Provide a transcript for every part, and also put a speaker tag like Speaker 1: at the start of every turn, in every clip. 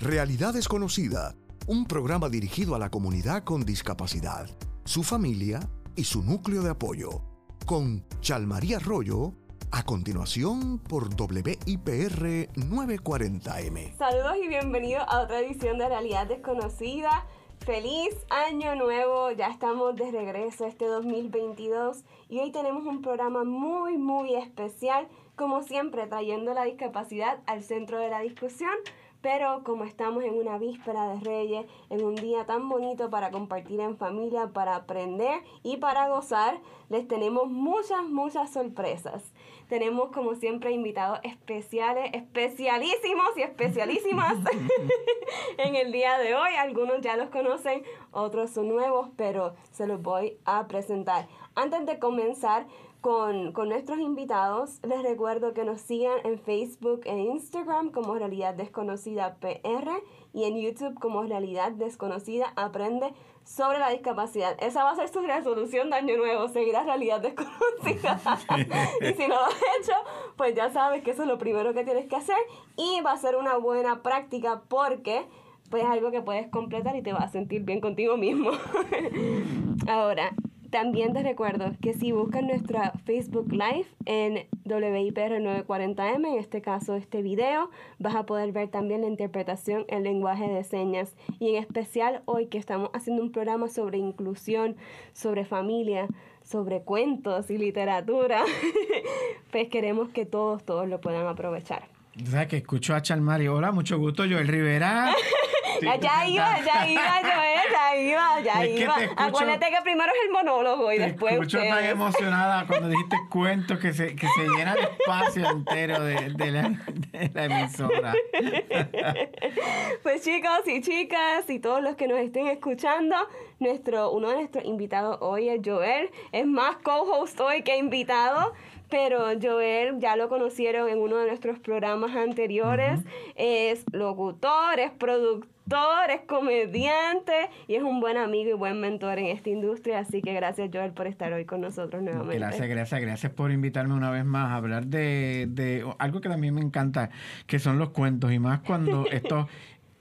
Speaker 1: Realidad Desconocida, un programa dirigido a la comunidad con discapacidad, su familia y su núcleo de apoyo, con Chalmaría Arroyo, a continuación por WIPR 940M.
Speaker 2: Saludos y bienvenidos a otra edición de Realidad Desconocida. Feliz año nuevo, ya estamos de regreso este 2022 y hoy tenemos un programa muy muy especial, como siempre trayendo la discapacidad al centro de la discusión pero como estamos en una víspera de Reyes, en un día tan bonito para compartir en familia, para aprender y para gozar, les tenemos muchas, muchas sorpresas. Tenemos como siempre invitados especiales, especialísimos y especialísimas en el día de hoy. Algunos ya los conocen, otros son nuevos, pero se los voy a presentar. Antes de comenzar, con, nuestros invitados. Les recuerdo que nos sigan en Facebook e Instagram como Realidad Desconocida PR y en YouTube como Realidad Desconocida Aprende sobre la discapacidad. Esa va a ser su resolución de año nuevo, seguir a Realidad Desconocida. y si no lo has hecho, pues ya sabes que eso es lo primero que tienes que hacer y va a ser una buena práctica porque pues es algo que puedes completar y te vas a sentir bien contigo mismo. Ahora, también te recuerdo que si buscas nuestra Facebook Live en WIPR 940M, en este caso este video, vas a poder ver también la interpretación en lenguaje de señas. Y en especial hoy que estamos haciendo un programa sobre inclusión, sobre familia, sobre cuentos y literatura, pues queremos que todos, todos lo puedan aprovechar.
Speaker 3: O sea, que escucho a Chalmari. Hola, mucho gusto, Joel Rivera.
Speaker 2: ya iba, ya iba, Joel, ya iba, ya iba. Acuérdate que primero es el monólogo y
Speaker 3: te
Speaker 2: después.
Speaker 3: Escucho tan emocionada cuando dijiste cuentos que se, que se llena el espacio entero de, de, la, de la emisora.
Speaker 2: pues chicos y chicas y todos los que nos estén escuchando, nuestro, uno de nuestros invitados hoy es Joel. Es más co-host hoy que invitado pero Joel ya lo conocieron en uno de nuestros programas anteriores. Es locutor, es productor, es comediante y es un buen amigo y buen mentor en esta industria. Así que gracias Joel por estar hoy con nosotros nuevamente.
Speaker 3: Gracias, gracias, gracias por invitarme una vez más a hablar de, de algo que también me encanta, que son los cuentos y más cuando estos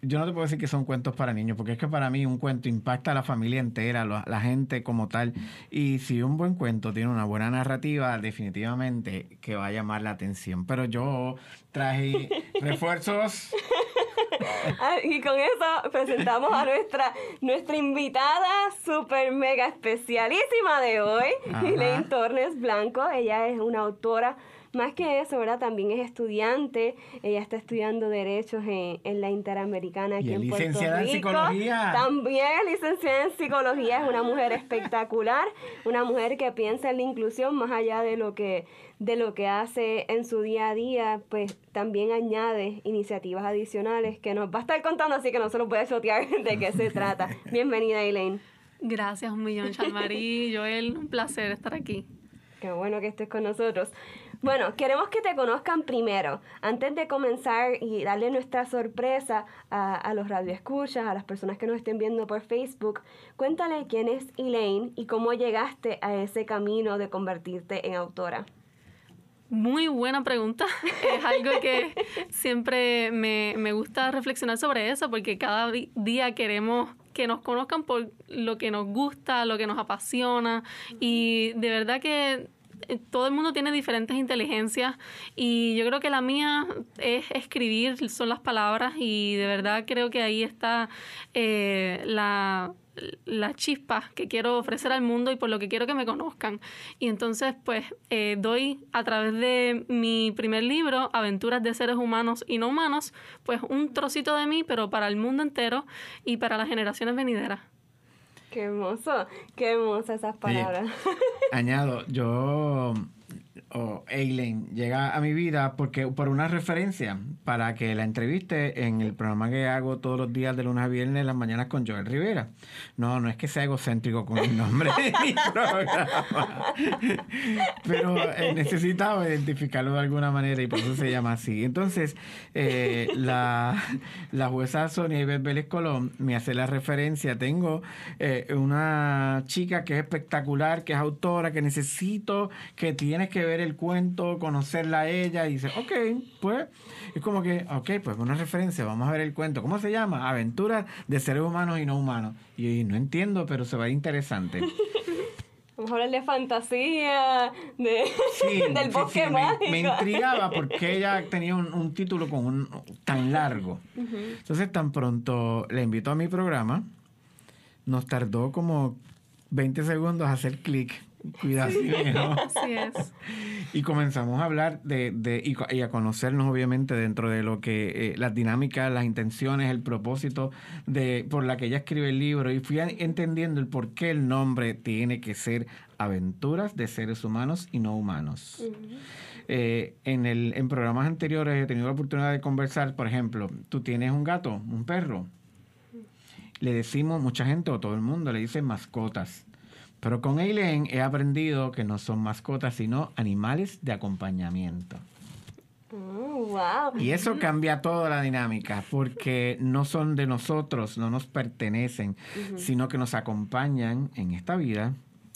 Speaker 3: yo no te puedo decir que son cuentos para niños, porque es que para mí un cuento impacta a la familia entera, a la gente como tal. Y si un buen cuento tiene una buena narrativa, definitivamente que va a llamar la atención. Pero yo traje refuerzos.
Speaker 2: Ah, y con eso presentamos a nuestra, nuestra invitada super mega especialísima de hoy, Elaine Tornes Blanco. Ella es una autora más que eso, ¿verdad? También es estudiante, ella está estudiando Derechos en, en la Interamericana aquí en Puerto Rico. en psicología. También licenciada en psicología, es una mujer espectacular, una mujer que piensa en la inclusión más allá de lo que, de lo que hace en su día a día, pues también añade iniciativas adicionales que nos va a estar contando, así que no se lo puede chotear de qué se trata. Bienvenida, Elaine.
Speaker 4: Gracias un millón, Chalmarí, Joel, un placer estar aquí.
Speaker 2: Qué bueno que estés con nosotros. Bueno, queremos que te conozcan primero. Antes de comenzar y darle nuestra sorpresa a, a los radioescuchas, a las personas que nos estén viendo por Facebook, cuéntale quién es Elaine y cómo llegaste a ese camino de convertirte en autora.
Speaker 4: Muy buena pregunta. Es algo que siempre me, me, gusta reflexionar sobre eso porque cada día queremos que nos conozcan por lo que nos gusta, lo que nos apasiona. Y de verdad que todo el mundo tiene diferentes inteligencias y yo creo que la mía es escribir, son las palabras y de verdad creo que ahí está eh, la, la chispa que quiero ofrecer al mundo y por lo que quiero que me conozcan. Y entonces pues eh, doy a través de mi primer libro, Aventuras de seres humanos y no humanos, pues un trocito de mí, pero para el mundo entero y para las generaciones venideras.
Speaker 2: Qué hermoso, qué hermosas esas palabras.
Speaker 3: añado, yo o Eileen llega a mi vida porque por una referencia para que la entreviste en el programa que hago todos los días de lunes a viernes las mañanas con Joel Rivera. No, no es que sea egocéntrico con el nombre de mi programa, pero eh, necesitaba identificarlo de alguna manera y por eso se llama así. Entonces, eh, la, la jueza Sonia Iber Vélez Colón me hace la referencia. Tengo eh, una chica que es espectacular, que es autora, que necesito, que tienes que ver el cuento, conocerla a ella y dice, ok, pues, es como que, ok, pues una referencia, vamos a ver el cuento. ¿Cómo se llama? Aventuras de seres humanos y no humanos. Y, no entiendo, pero se va a ir interesante.
Speaker 2: Vamos a hablar de fantasía, de, del bosque mágico.
Speaker 3: Me, intrigaba porque ella tenía un, título con un, tan largo. Entonces, tan pronto le invito a mi programa, nos tardó como 20 segundos hacer clic Cuidado.
Speaker 4: Así es.
Speaker 3: Y comenzamos a hablar de, de y, a conocernos obviamente dentro de lo que eh, las dinámicas, las intenciones, el propósito de por la que ella escribe el libro y fui entendiendo el por qué el nombre tiene que ser Aventuras de seres humanos y no humanos. Eh, en, el, en programas anteriores he tenido la oportunidad de conversar, por ejemplo, tú tienes un gato, un perro. Le decimos, mucha gente o todo el mundo le dice mascotas pero con Eileen he aprendido que no son mascotas, sino animales de acompañamiento.
Speaker 2: Oh, wow.
Speaker 3: Y eso cambia toda la dinámica, porque no son de nosotros, no nos pertenecen, sino que nos acompañan en esta vida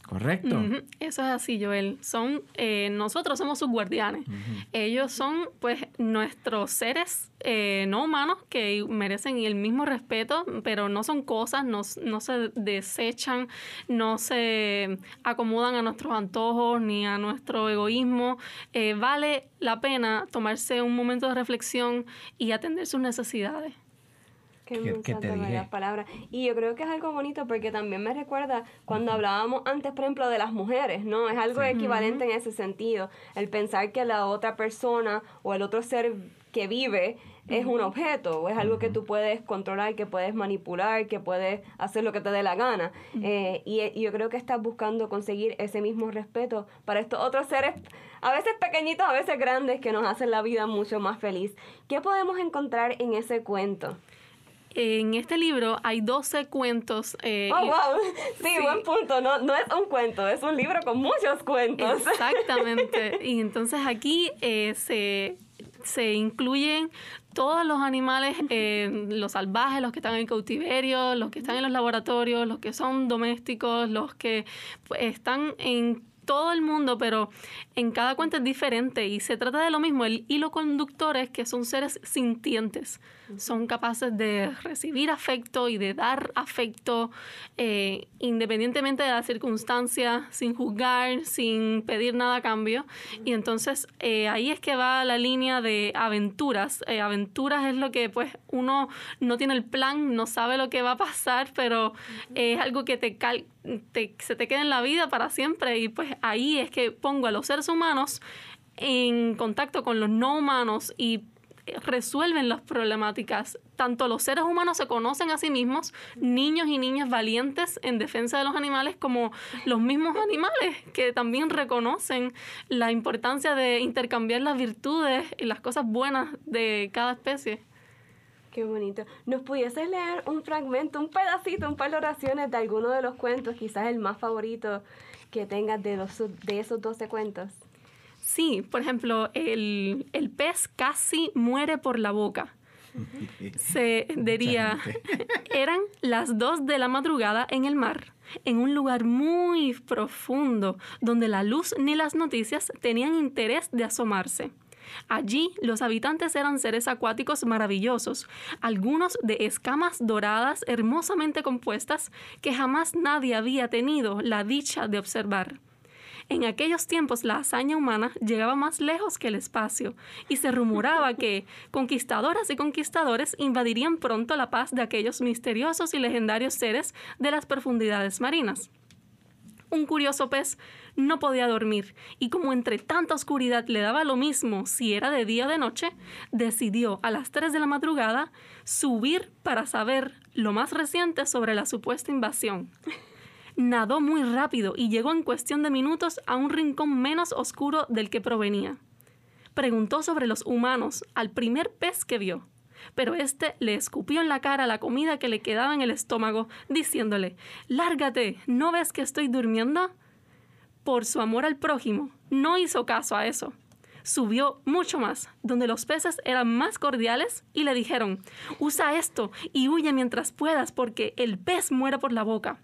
Speaker 3: Correcto.
Speaker 4: Eso es así, Joel. Son, eh, nosotros somos sus guardianes. Ellos son, pues, nuestros seres eh, no humanos que merecen el mismo respeto, pero no son cosas, no, se desechan, no se acomodan a nuestros antojos ni a nuestro egoísmo. Eh, vale la pena tomarse un momento de reflexión y atender sus necesidades.
Speaker 2: Que te las palabras. Y yo creo que es algo bonito porque también me recuerda cuando hablábamos antes, por ejemplo, de las mujeres, ¿no? Es algo equivalente en ese sentido. El pensar que la otra persona o el otro ser que vive es un objeto o es algo que tú puedes controlar, que puedes manipular, que puedes hacer lo que te dé la gana. Eh, y, y, yo creo que estás buscando conseguir ese mismo respeto para estos otros seres, a veces pequeñitos, a veces grandes, que nos hacen la vida mucho más feliz. ¿Qué podemos encontrar en ese cuento?
Speaker 4: En este libro hay 12 cuentos.
Speaker 2: Eh, oh, wow. Sí, buen punto. No, no es un cuento, es un libro con muchos cuentos.
Speaker 4: Exactamente. y entonces aquí eh, se, se incluyen todos los animales, eh, los salvajes, los que están en cautiverio, los que están en los laboratorios, los que son domésticos, los que pues, están en todo el mundo, pero en cada cuenta es diferente y se trata de lo mismo. El hilo conductor es que son seres sintientes, son capaces de recibir afecto y de dar afecto eh, independientemente de la circunstancia, sin juzgar, sin pedir nada a cambio. Y entonces eh, ahí es que va la línea de aventuras. Eh, aventuras es lo que pues uno no tiene el plan, no sabe lo que va a pasar, pero es algo que te, te, se te queda en la vida para siempre y pues ahí es que pongo a los seres humanos en contacto con los no humanos y resuelven las problemáticas. Tanto los seres humanos se conocen a sí mismos, niños y niñas valientes en defensa de los animales, como los mismos animales que también reconocen la importancia de intercambiar las virtudes y las cosas buenas de cada especie.
Speaker 2: Qué bonito. ¿Nos pudieses leer un fragmento, un pedacito, un par de oraciones de alguno de los cuentos, quizás el más favorito que tengas de, de esos 12 cuentos?
Speaker 4: Sí, por ejemplo, el, pez casi muere por la boca. Se diría, eran las dos de la madrugada en el mar, en un lugar muy profundo, donde la luz ni las noticias tenían interés de asomarse. Allí los habitantes eran seres acuáticos maravillosos, algunos de escamas doradas hermosamente compuestas que jamás nadie había tenido la dicha de observar. En aquellos tiempos la hazaña humana llegaba más lejos que el espacio y se rumoraba que conquistadoras y conquistadores invadirían pronto la paz de aquellos misteriosos y legendarios seres de las profundidades marinas. Un curioso pez no podía dormir y como entre tanta oscuridad le daba lo mismo si era de día o de noche, decidió a las 3 de la madrugada subir para saber lo más reciente sobre la supuesta invasión. Nadó muy rápido y llegó en cuestión de minutos a un rincón menos oscuro del que provenía. Preguntó sobre los humanos al primer pez que vio pero éste le escupió en la cara la comida que le quedaba en el estómago, diciéndole Lárgate, ¿no ves que estoy durmiendo? por su amor al prójimo, no hizo caso a eso. Subió mucho más, donde los peces eran más cordiales y le dijeron, usa esto y huye mientras puedas porque el pez muere por la boca.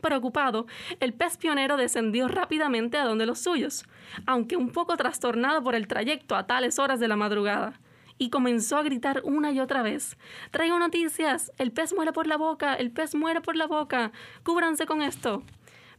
Speaker 4: Preocupado, el pez pionero descendió rápidamente a donde los suyos, aunque un poco trastornado por el trayecto a tales horas de la madrugada, y comenzó a gritar una y otra vez. Traigo noticias, el pez muere por la boca, el pez muere por la boca, cúbranse con esto.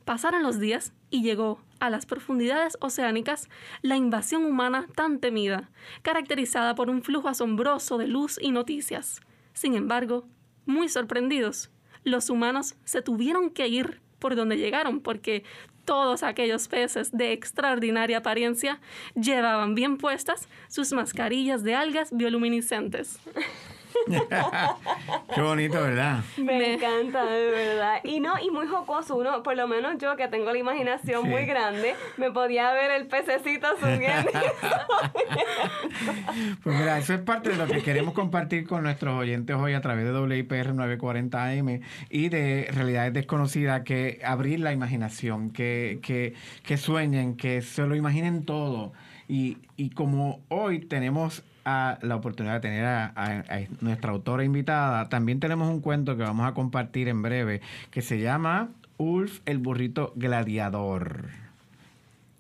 Speaker 4: Pasaron los días y llegó a las profundidades oceánicas la invasión humana tan temida, caracterizada por un flujo asombroso de luz y noticias. Sin embargo, muy sorprendidos, los humanos se tuvieron que ir por donde llegaron porque todos aquellos peces de extraordinaria apariencia llevaban bien puestas sus mascarillas de algas bioluminiscentes.
Speaker 3: Qué bonito, ¿verdad?
Speaker 2: Me, encanta, de verdad. Y no, y muy jocoso. Uno, por lo menos yo que tengo la imaginación muy grande, me podía ver el pececito subiendo.
Speaker 3: pues mira, eso es parte de lo que queremos compartir con nuestros oyentes hoy a través de WIPR 940 AM y de Realidades Desconocidas, que abrir la imaginación, que, que, que sueñen, que se lo imaginen todo. Y, y como hoy tenemos la oportunidad de tener a, nuestra autora invitada, también tenemos un cuento que vamos a compartir en breve que se llama Ulf el burrito gladiador.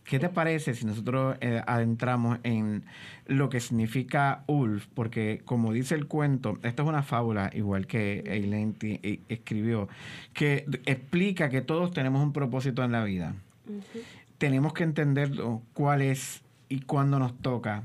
Speaker 3: ¿Qué te parece si nosotros eh, adentramos en lo que significa Ulf? Porque como dice el cuento, esto es una fábula, igual que Eileen eh, escribió, que explica que todos tenemos un propósito en la vida. Tenemos que entender cuál es y cuándo nos toca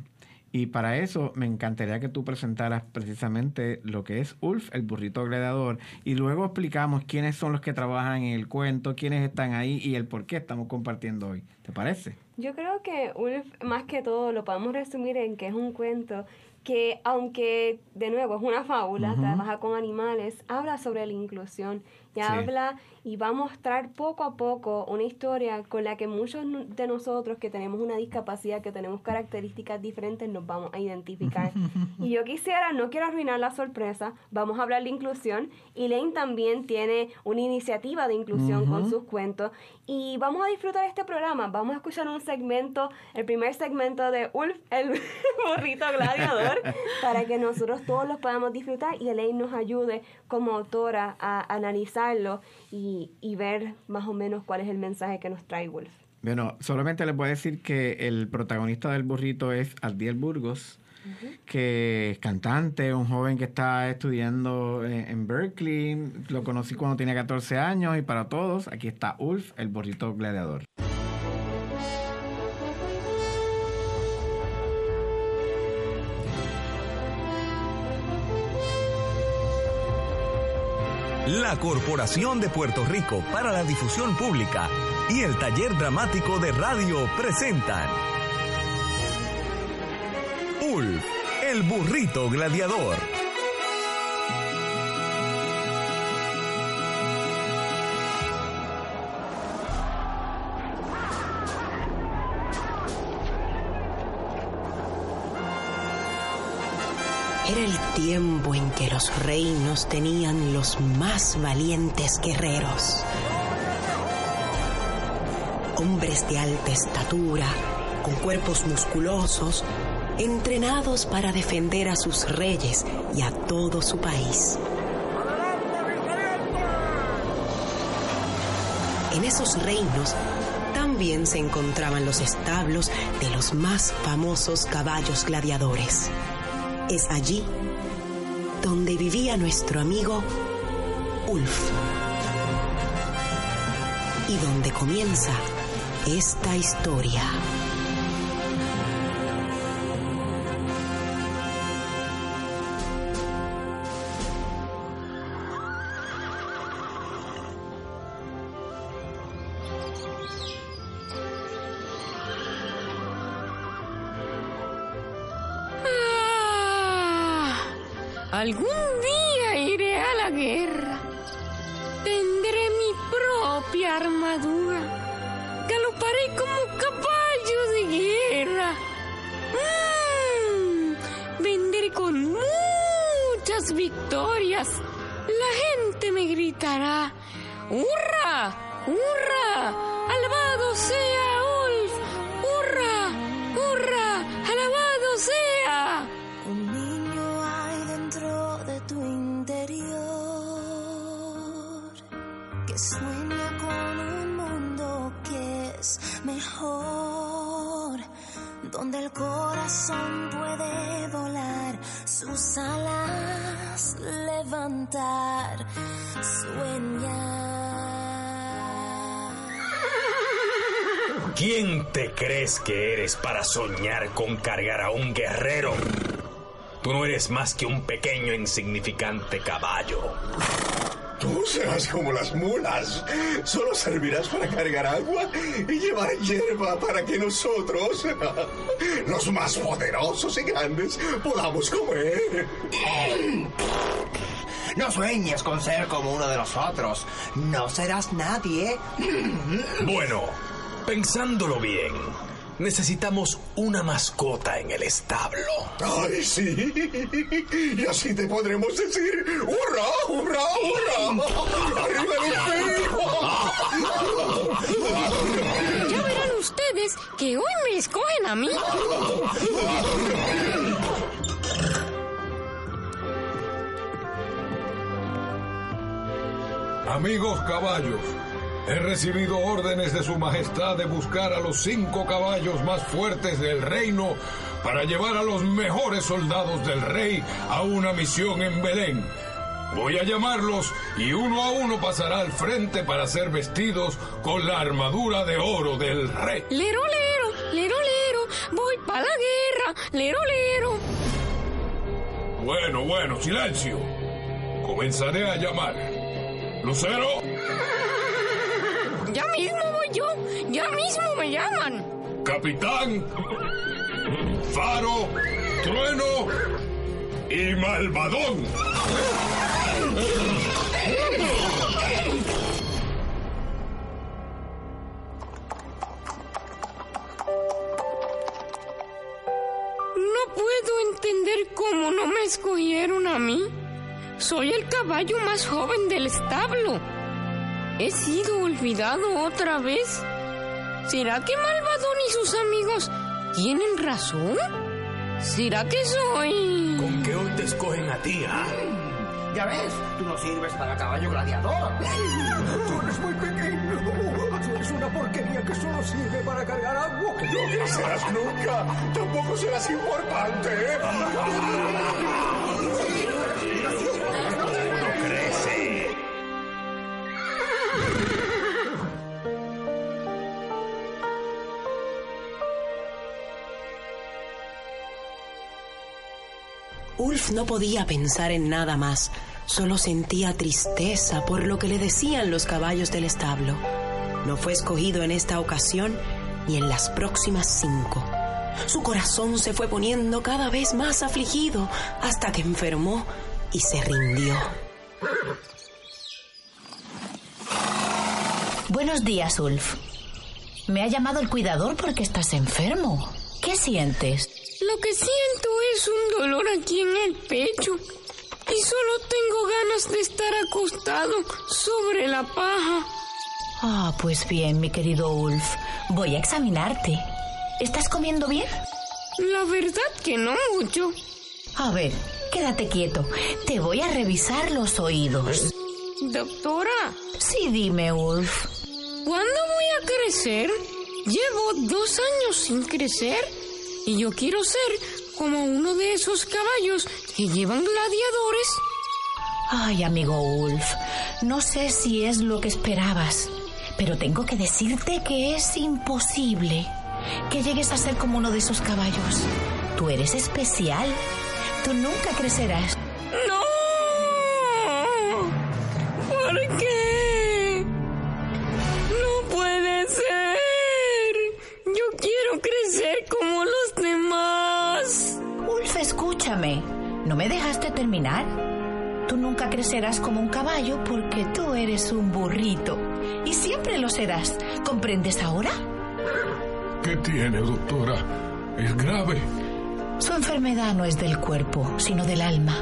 Speaker 3: y para eso me encantaría que tú presentaras precisamente lo que es Ulf, el burrito gladiador, y luego explicamos quiénes son los que trabajan en el cuento, quiénes están ahí y el por qué estamos compartiendo hoy. ¿Te parece?
Speaker 2: Yo creo que Ulf, más que todo, lo podemos resumir en que es un cuento que, aunque de nuevo es una fábula, trabaja con animales, habla sobre la inclusión y habla y va a mostrar poco a poco una historia con la que muchos de nosotros que tenemos una discapacidad, que tenemos características diferentes, nos vamos a identificar. y yo quisiera, no quiero arruinar la sorpresa, vamos a hablar de inclusión y Lane también tiene una iniciativa de inclusión con sus cuentos y vamos a disfrutar este programa, vamos a escuchar un segmento, el primer segmento de Ulf, el burrito gladiador, para que nosotros todos los podamos disfrutar y Elaine nos ayude como autora a analizarlo y, y, ver más o menos cuál es el mensaje que nos trae Wolf.
Speaker 3: Bueno, solamente les puedo decir que el protagonista del burrito es Aldiel Burgos, que es cantante, un joven que está estudiando en, en, Berkeley. Lo conocí cuando tenía 14 años y para todos, aquí está Ulf, el burrito gladiador.
Speaker 5: La Corporación de Puerto Rico para la Difusión Pública y el Taller Dramático de Radio presentan Ulf, el burrito gladiador.
Speaker 6: Tiempo en que los reinos tenían los más valientes guerreros. Hombres de alta estatura, con cuerpos musculosos, entrenados para defender a sus reyes y a todo su país. En esos reinos también se encontraban los establos de los más famosos caballos gladiadores. Es allí donde vivía nuestro amigo Ulf. Y donde comienza esta historia.
Speaker 7: Crees que eres para soñar con cargar a un guerrero? Tú no eres más que un pequeño e insignificante caballo.
Speaker 8: Tú serás como las mulas. Solo servirás para cargar agua y llevar hierba para que nosotros, los más poderosos y grandes, podamos comer.
Speaker 9: No sueñes con ser como uno de nosotros. No serás nadie.
Speaker 7: Bueno, pensándolo bien, necesitamos una mascota en el establo.
Speaker 8: ¡Ay, sí! Y así te podremos decir ¡Hurra, hurra, hurra! ¡Arriba el!
Speaker 10: Ya verán ustedes que hoy me escogen a mí.
Speaker 11: Amigos caballos, he recibido órdenes de su majestad de buscar a los cinco caballos más fuertes del reino para llevar a los mejores soldados del rey a una misión en Belén. Voy a llamarlos y uno a uno pasará al frente para ser vestidos con la armadura de oro del rey.
Speaker 10: Lero, lero, lero, lero, voy para la guerra, lero, lero.
Speaker 11: Bueno, bueno, silencio. Comenzaré a llamar. Lucero,
Speaker 10: Ya mismo voy yo, ya mismo me llaman.
Speaker 11: capitán, faro, trueno y malvadón.
Speaker 10: No puedo entender cómo no me escogieron a mí. Soy el caballo más joven del establo. ¿He sido olvidado otra vez? ¿Será que Malvadón y sus amigos tienen razón? ¿Será que soy...?
Speaker 7: ¿Con qué hoy te escogen a ti, ah?
Speaker 9: Ya ves, tú no sirves para caballo gladiador.
Speaker 1: Tú eres muy pequeño. Tú eres una porquería que solo sirve para cargar agua.
Speaker 8: No crecerás nunca. Tampoco serás importante.
Speaker 6: Ulf no podía pensar en nada más, solo sentía tristeza por lo que le decían los caballos del establo. No fue escogido en esta ocasión ni en las próximas cinco. Su corazón se fue poniendo cada vez más afligido hasta que enfermó y se rindió.
Speaker 12: Buenos días, Ulf. Me ha llamado el cuidador porque estás enfermo. ¿Qué sientes?
Speaker 10: Lo que siento es un dolor aquí en el pecho. Y solo tengo ganas de estar acostado sobre la paja.
Speaker 12: Ah, pues bien, mi querido Ulf. Voy a examinarte. ¿Estás comiendo bien?
Speaker 10: La verdad que no mucho.
Speaker 12: A ver, quédate quieto. Te voy a revisar los oídos.
Speaker 10: Doctora,
Speaker 12: Sí, dime, Ulf.
Speaker 10: ¿cuándo voy a crecer? Llevo dos años sin crecer. Y yo quiero ser como uno de esos caballos que llevan gladiadores.
Speaker 12: Ay, amigo Ulf, no sé si es lo que esperabas, pero tengo que decirte que es imposible que llegues a ser como uno de esos caballos. Tú eres especial. Tú nunca crecerás. Tú nunca crecerás como un caballo porque tú eres un burrito. Y siempre lo serás. ¿Comprendes ahora?
Speaker 11: ¿Qué tiene, doctora? ¿Es grave?
Speaker 12: Su enfermedad no es del cuerpo, sino del alma.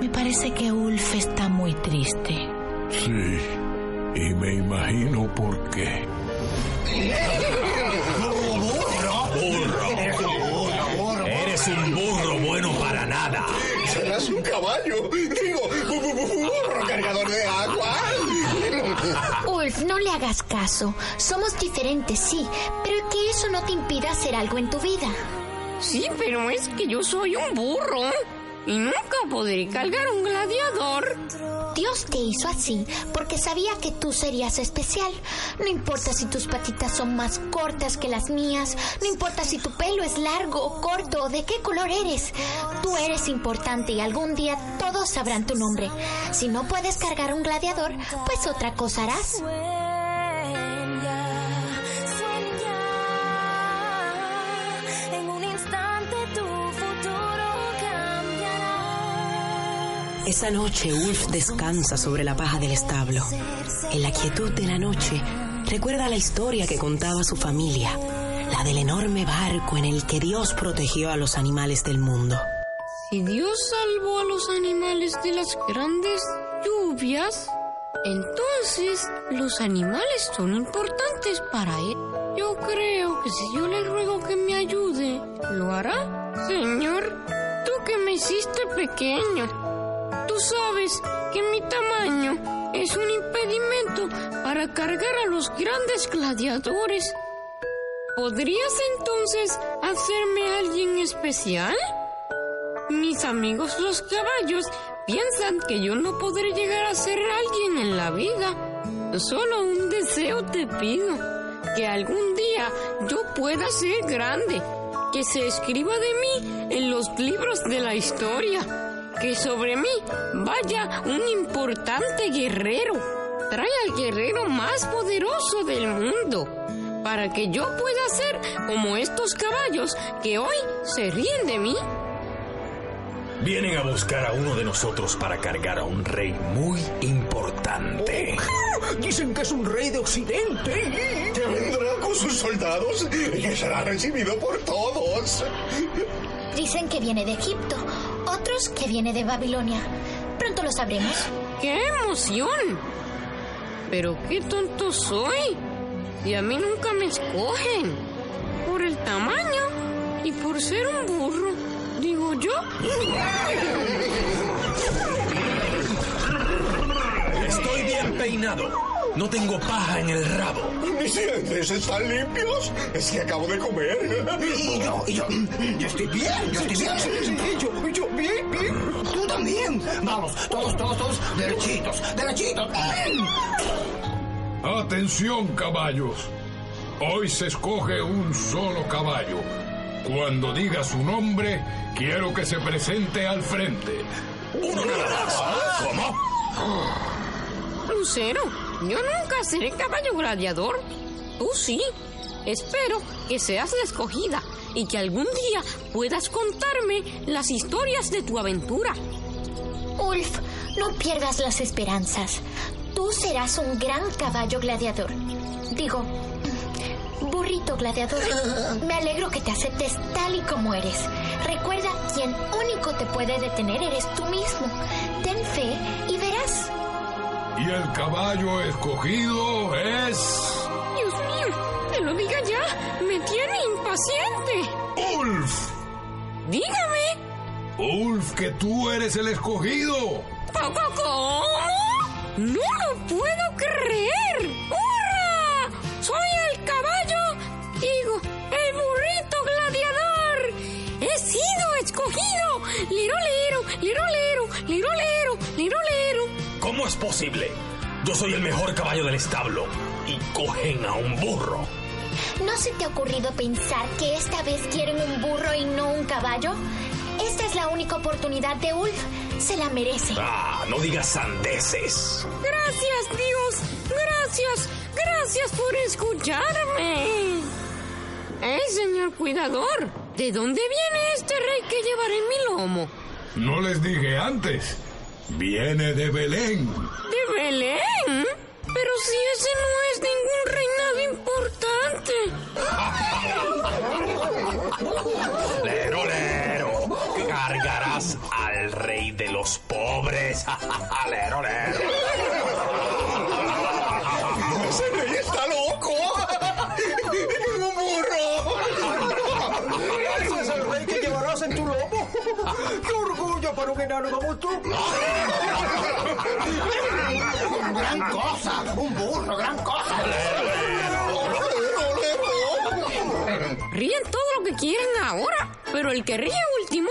Speaker 12: Me parece que Ulf está muy triste.
Speaker 11: Sí, y me imagino por qué.
Speaker 7: ¡Burro! Eres un burro bueno para nada.
Speaker 8: Un caballo. Digo, bu- bu- bu- burro cargador de agua.
Speaker 13: Ulf, no le hagas caso. Somos diferentes, sí, pero que eso no te impida hacer algo en tu vida.
Speaker 10: Sí, pero es que yo soy un burro y nunca podré cargar un gladiador.
Speaker 13: Dios te hizo así porque sabía que tú serías especial. No importa si tus patitas son más cortas que las mías, no importa si tu pelo es largo o corto o de qué color eres. Tú eres importante y algún día todos sabrán tu nombre. Si no puedes cargar un gladiador, pues otra cosa harás.
Speaker 6: Esa noche Ulf descansa sobre la paja del establo. En la quietud de la noche, recuerda la historia que contaba su familia, la del enorme barco en el que Dios protegió a los animales del mundo.
Speaker 10: Si Dios salvó a los animales de las grandes lluvias, entonces los animales son importantes para Él. Yo creo que si yo le ruego que me ayude, ¿lo hará? Señor, tú que me hiciste pequeño, tú sabes que mi tamaño es un impedimento para cargar a los grandes gladiadores. ¿Podrías entonces hacerme alguien especial? Mis amigos los caballos piensan que yo no podré llegar a ser alguien en la vida. Solo un deseo te pido, que algún día yo pueda ser grande, que se escriba de mí en los libros de la historia, que sobre mí vaya un importante guerrero, trae al guerrero más poderoso del mundo, para que yo pueda ser como estos caballos que hoy se ríen de mí.
Speaker 7: Vienen a buscar a uno de nosotros para cargar a un rey muy importante.
Speaker 8: Dicen que es un rey de Occidente. Que vendrá con sus soldados y que será recibido por todos.
Speaker 13: Dicen que viene de Egipto, otros que viene de Babilonia. Pronto lo sabremos.
Speaker 10: ¡Qué emoción! Pero qué tonto soy. Y a mí nunca me escogen. Por el tamaño y por ser un burro, digo yo.
Speaker 7: Estoy bien peinado. No tengo paja en el rabo.
Speaker 8: ¿Mis dientes están limpios? Es que acabo de comer.
Speaker 9: Y yo, y yo, yo estoy bien, yo estoy bien.
Speaker 8: Y yo, y yo, bien, bien.
Speaker 9: Tú también. Vamos, todos, todos, todos, derechitos, derechitos.
Speaker 11: Atención, caballos. Hoy se escoge un solo caballo. Cuando diga su nombre, quiero que se presente al frente.
Speaker 7: Uno nada más. ¿Cómo?
Speaker 10: Lucero, yo nunca seré caballo gladiador. Tú sí. Espero que seas la escogida y que algún día puedas contarme las historias de tu aventura.
Speaker 13: Ulf, no pierdas las esperanzas. Tú serás un gran caballo gladiador. Digo, burrito gladiador. Me alegro que te aceptes tal y como eres. Recuerda, quien único te puede detener eres tú mismo. Ten fe y verás.
Speaker 11: Y el caballo escogido es...
Speaker 10: Dios mío, te lo diga ya. Me tiene impaciente.
Speaker 11: Ulf.
Speaker 10: Dígame.
Speaker 11: Ulf, que tú eres el escogido.
Speaker 10: ¿Cómo? No lo puedo creer. ¡Hurra! Soy el caballo, digo, el burrito gladiador. He sido escogido. Liro, liro, liro,
Speaker 7: ¿Cómo es posible? Yo soy el mejor caballo del establo y cogen a un burro.
Speaker 13: ¿No se te ha ocurrido pensar que esta vez quieren un burro y no un caballo? Esta es la única oportunidad de Ulf. Se la merece.
Speaker 7: Ah, no digas sandeces.
Speaker 10: Gracias, Dios. Gracias. Gracias por escucharme. ¡Eh, señor cuidador! ¿De dónde viene este rey que llevaré en mi lomo?
Speaker 11: No les dije antes. Viene de Belén.
Speaker 10: ¿De Belén? Pero si ese no es ningún reinado importante.
Speaker 7: Lero, lero. Cargarás al rey de los pobres. lero, lero.
Speaker 9: ¡Qué orgullo para un enano como tú! gran cosa, un burro, gran cosa.
Speaker 10: Ríen todo lo que quieren ahora. Pero el que ríe último...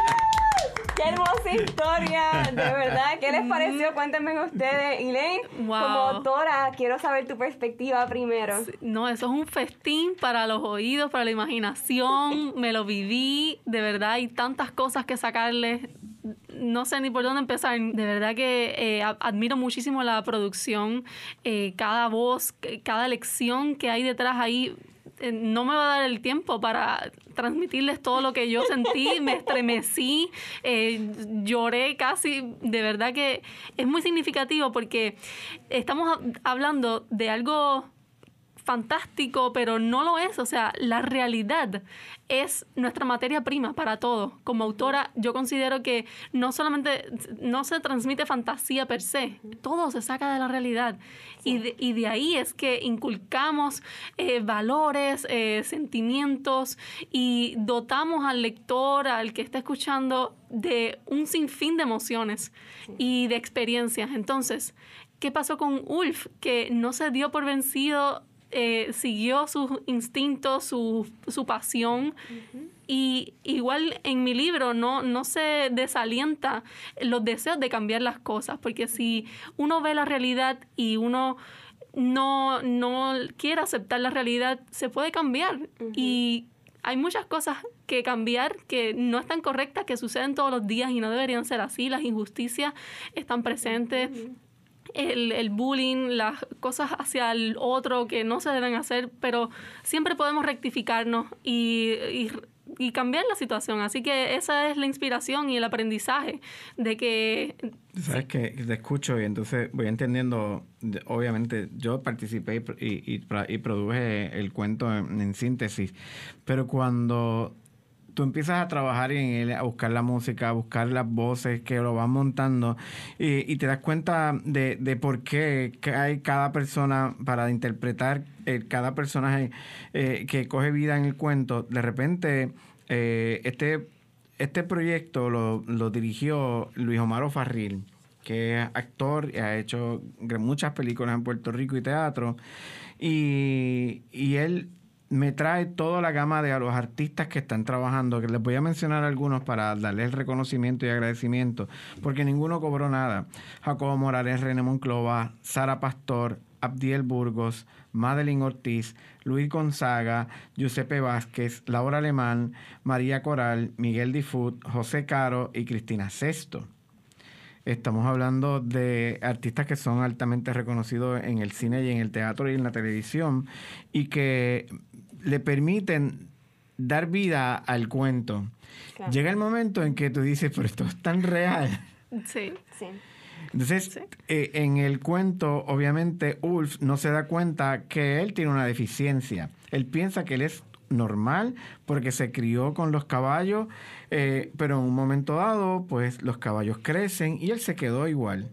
Speaker 2: ¡Qué hermosa historia! De verdad, ¿qué les pareció? Cuéntenme ustedes. Elaine, como autora, quiero saber tu perspectiva primero.
Speaker 4: No, eso es un festín para los oídos, para la imaginación. Me lo viví, de verdad, hay tantas cosas que sacarle no sé ni por dónde empezar. De verdad que eh, admiro muchísimo la producción, eh, cada voz, cada lección que hay detrás ahí. Eh, no me va a dar el tiempo para transmitirles todo lo que yo sentí, me estremecí, lloré casi, de verdad que es muy significativo porque estamos hablando de algo fantástico, pero no lo es. O sea, la realidad es nuestra materia prima para todo. Como autora, yo considero que no solamente no se transmite fantasía per se, todo se saca de la realidad. Y, de, ahí es que inculcamos eh, valores, eh, sentimientos y dotamos al lector, al que está escuchando, de un sinfín de emociones y de experiencias. Entonces, ¿qué pasó con Ulf? Que no se dio por vencido eh, siguió sus instintos, su, su pasión. Y igual en mi libro no, no se desalienta los deseos de cambiar las cosas, porque si uno ve la realidad y uno no, no quiere aceptar la realidad, se puede cambiar. Y hay muchas cosas que cambiar que no están correctas, que suceden todos los días y no deberían ser así. Las injusticias están presentes el, el, bullying, las cosas hacia el otro que no se deben hacer, pero siempre podemos rectificarnos y, y, cambiar la situación. Así que esa es la inspiración y el aprendizaje de que...
Speaker 3: Sabes que te escucho y entonces voy entendiendo, obviamente yo participé y, y, y produje el cuento en síntesis, pero cuando tú empiezas a trabajar en él, a buscar la música, a buscar las voces que lo van montando y, te das cuenta de, por qué hay cada persona para interpretar eh, cada personaje eh, que coge vida en el cuento. De repente, eh, este, este proyecto lo, lo dirigió Luis Omar Farril que es actor y ha hecho muchas películas en Puerto Rico y teatro. Y él me trae toda la gama de a los artistas que están trabajando, que les voy a mencionar algunos para darles el reconocimiento y agradecimiento, porque ninguno cobró nada. Jacobo Morales, René Monclova, Sara Pastor, Abdiel Burgos, Madeline Ortiz, Luis Gonzaga, Giuseppe Vázquez, Laura Alemán, María Coral, Miguel Difut, José Caro y Cristina Sesto. Estamos hablando de artistas que son altamente reconocidos en el cine y en el teatro y en la televisión y que le permiten dar vida al cuento. Llega el momento en que tú dices, pero esto es tan real.
Speaker 4: Sí, sí.
Speaker 3: Entonces, eh, en el cuento, obviamente, Ulf no se da cuenta que él tiene una deficiencia. Él piensa que él es normal porque se crió con los caballos, eh, pero en un momento dado, pues los caballos crecen y él se quedó igual.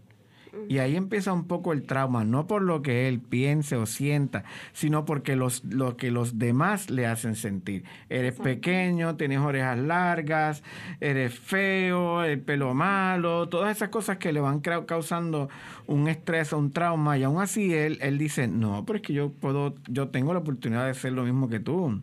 Speaker 3: Y ahí empieza un poco el trauma, no por lo que él piense o sienta, sino porque los, lo que los demás le hacen sentir. Eres pequeño, tienes orejas largas, eres feo, el pelo malo, todas esas cosas que le van causando un estrés o un trauma. Y aún así él, él dice, no, pero es que yo puedo, yo tengo la oportunidad de ser lo mismo que tú.